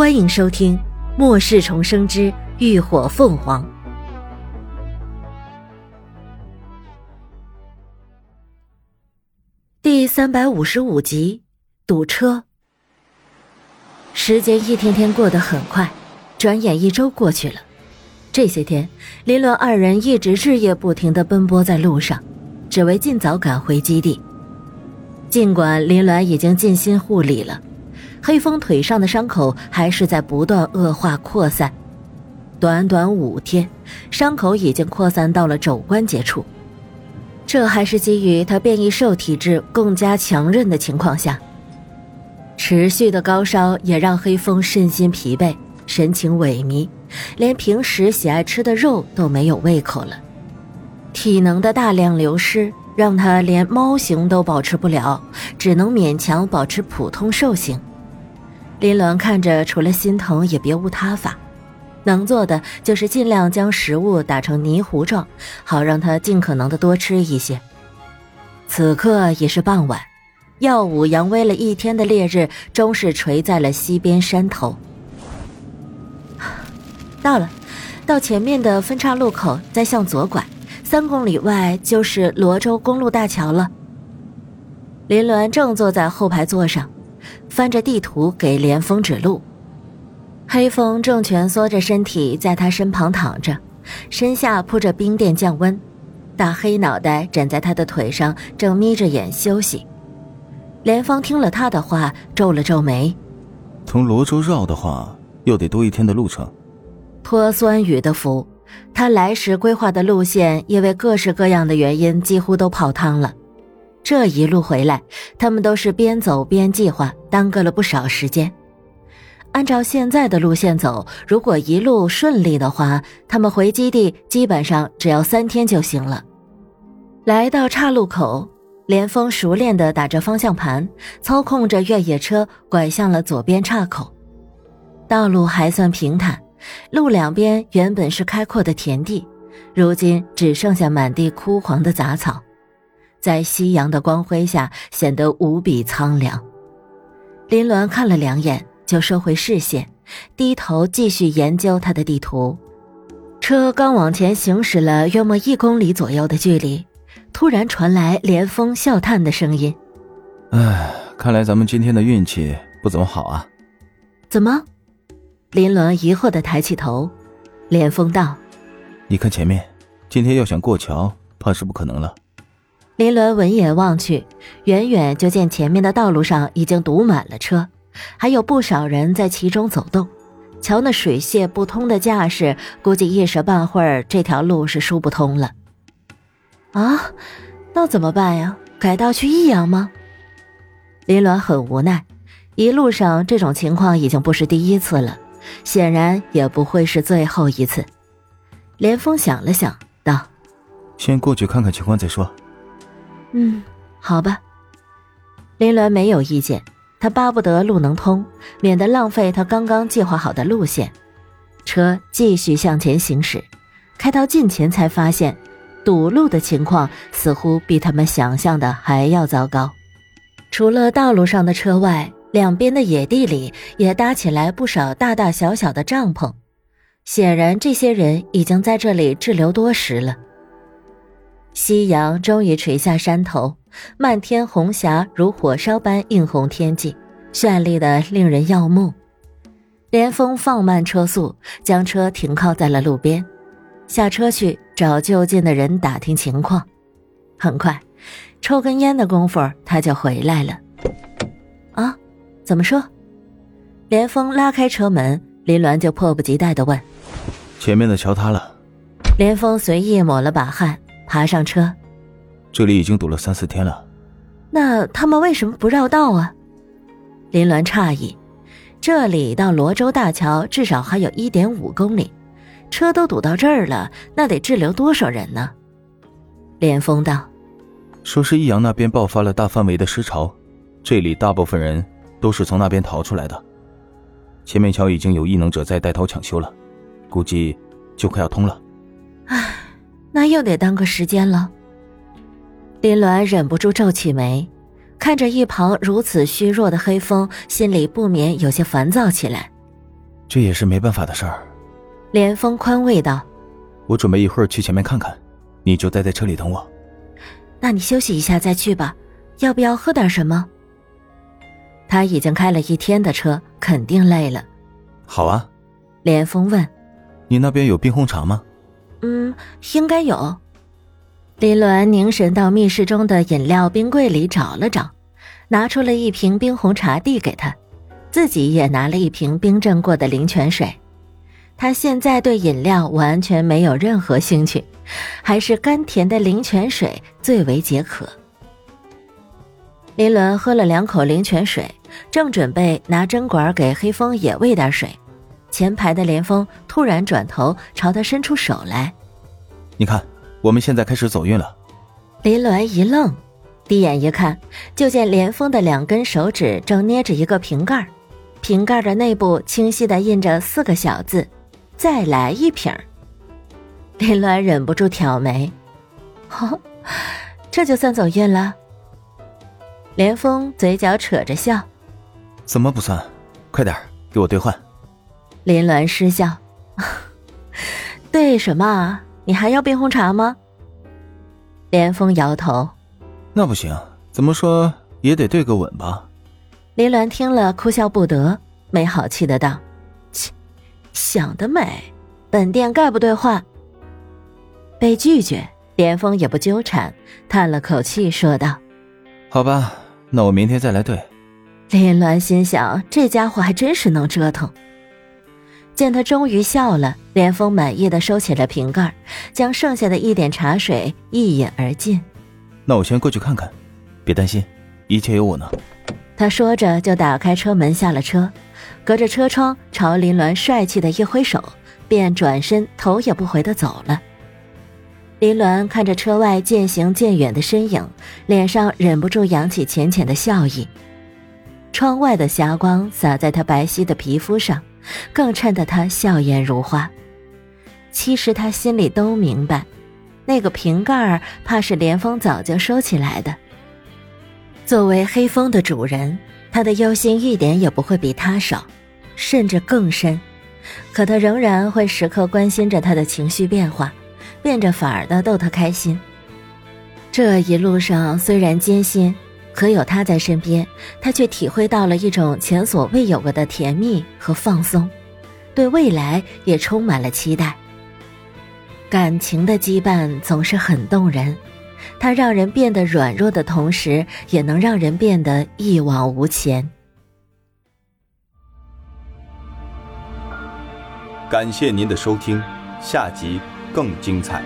欢迎收听《末世重生之浴火凤凰》第三百五十五集。堵车。时间一天天过得很快，转眼一周过去了。这些天，林伦二人一直日夜不停的奔波在路上，只为尽早赶回基地。尽管林鸾已经尽心护理了。黑风腿上的伤口还是在不断恶化扩散，短短五天，伤口已经扩散到了肘关节处。这还是基于他变异兽体质更加强韧的情况下。持续的高烧也让黑风身心疲惫，神情萎靡，连平时喜爱吃的肉都没有胃口了。体能的大量流失让他连猫形都保持不了，只能勉强保持普通兽形。林鸾看着，除了心疼也别无他法，能做的就是尽量将食物打成泥糊状，好让他尽可能的多吃一些。此刻已是傍晚，耀武扬威了一天的烈日终是垂在了西边山头。到了，到前面的分岔路口再向左拐，三公里外就是罗州公路大桥了。林鸾正坐在后排座上。翻着地图给连峰指路，黑风正蜷缩着身体在他身旁躺着，身下铺着冰垫降温，大黑脑袋枕在他的腿上，正眯着眼休息。连峰听了他的话，皱了皱眉：“从罗州绕的话，又得多一天的路程。”托酸雨的福，他来时规划的路线因为各式各样的原因几乎都泡汤了。这一路回来，他们都是边走边计划，耽搁了不少时间。按照现在的路线走，如果一路顺利的话，他们回基地基本上只要三天就行了。来到岔路口，连峰熟练地打着方向盘，操控着越野车拐向了左边岔口。道路还算平坦，路两边原本是开阔的田地，如今只剩下满地枯黄的杂草。在夕阳的光辉下，显得无比苍凉。林鸾看了两眼，就收回视线，低头继续研究他的地图。车刚往前行驶了约莫一公里左右的距离，突然传来连峰笑叹的声音：“唉，看来咱们今天的运气不怎么好啊。”怎么？林鸾疑惑的抬起头。连峰道：“你看前面，今天要想过桥，怕是不可能了。”林伦闻眼望去，远远就见前面的道路上已经堵满了车，还有不少人在其中走动。瞧那水泄不通的架势，估计一时半会儿这条路是疏不通了。啊，那怎么办呀？改道去益阳吗？林鸾很无奈，一路上这种情况已经不是第一次了，显然也不会是最后一次。连峰想了想，道：“先过去看看情况再说。”嗯，好吧。林鸾没有意见，他巴不得路能通，免得浪费他刚刚计划好的路线。车继续向前行驶，开到近前才发现，堵路的情况似乎比他们想象的还要糟糕。除了道路上的车外，两边的野地里也搭起来不少大大小小的帐篷，显然这些人已经在这里滞留多时了。夕阳终于垂下山头，漫天红霞如火烧般映红天际，绚丽的令人耀目。连峰放慢车速，将车停靠在了路边，下车去找就近的人打听情况。很快，抽根烟的功夫，他就回来了。啊，怎么说？连峰拉开车门，林鸾就迫不及待地问：“前面的桥塌了。”连峰随意抹了把汗。爬上车，这里已经堵了三四天了。那他们为什么不绕道啊？林鸾诧异，这里到罗州大桥至少还有一点五公里，车都堵到这儿了，那得滞留多少人呢？连峰道：“说是益阳那边爆发了大范围的尸潮，这里大部分人都是从那边逃出来的。前面桥已经有异能者在带头抢修了，估计就快要通了。”唉。那又得耽搁时间了。林鸾忍不住皱起眉，看着一旁如此虚弱的黑风，心里不免有些烦躁起来。这也是没办法的事儿。连峰宽慰道：“我准备一会儿去前面看看，你就待在车里等我。”那你休息一下再去吧，要不要喝点什么？他已经开了一天的车，肯定累了。好啊，连峰问：“你那边有冰红茶吗？”“嗯，应该有。”林鸾凝神到密室中的饮料冰柜里找了找，拿出了一瓶冰红茶递给他，自己也拿了一瓶冰镇过的灵泉水。他现在对饮料完全没有任何兴趣。还是甘甜的灵泉水最为解渴。林伦喝了两口灵泉水，正准备拿针管给黑风也喂点水，前排的连峰突然转头朝他伸出手来：“你看，我们现在开始走运了。”林鸾一愣，低眼一看，就见连峰的两根手指正捏着一个瓶盖，瓶盖的内部清晰的印着四个小字：“再来一瓶。”林鸾忍不住挑眉：“哦，这就算走运了。”连峰嘴角扯着笑：“怎么不算？快点给我兑换。”林鸾失笑：“ 对什么？你还要冰红茶吗？”连峰摇头：“那不行，怎么说也得对个吻吧。”林鸾听了哭笑不得，没好气的道：“切，想得美！本店概不兑换。”被拒绝，连峰也不纠缠，叹了口气说道：“好吧，那我明天再来对。”林鸾心想，这家伙还真是能折腾。见他终于笑了，连峰满意的收起了瓶盖，将剩下的一点茶水一饮而尽。那我先过去看看，别担心，一切有我呢。他说着就打开车门下了车，隔着车窗朝林鸾帅气的一挥手，便转身头也不回的走了。林鸾看着车外渐行渐远的身影，脸上忍不住扬起浅浅的笑意。窗外的霞光洒在他白皙的皮肤上，更衬得他笑颜如花。其实他心里都明白，那个瓶盖儿怕是连峰早就收起来的。作为黑风的主人，他的忧心一点也不会比他少，甚至更深。可他仍然会时刻关心着他的情绪变化。变着法儿的逗他开心。这一路上虽然艰辛，可有他在身边，他却体会到了一种前所未有过的甜蜜和放松，对未来也充满了期待。感情的羁绊总是很动人，它让人变得软弱的同时，也能让人变得一往无前。感谢您的收听，下集。更精彩。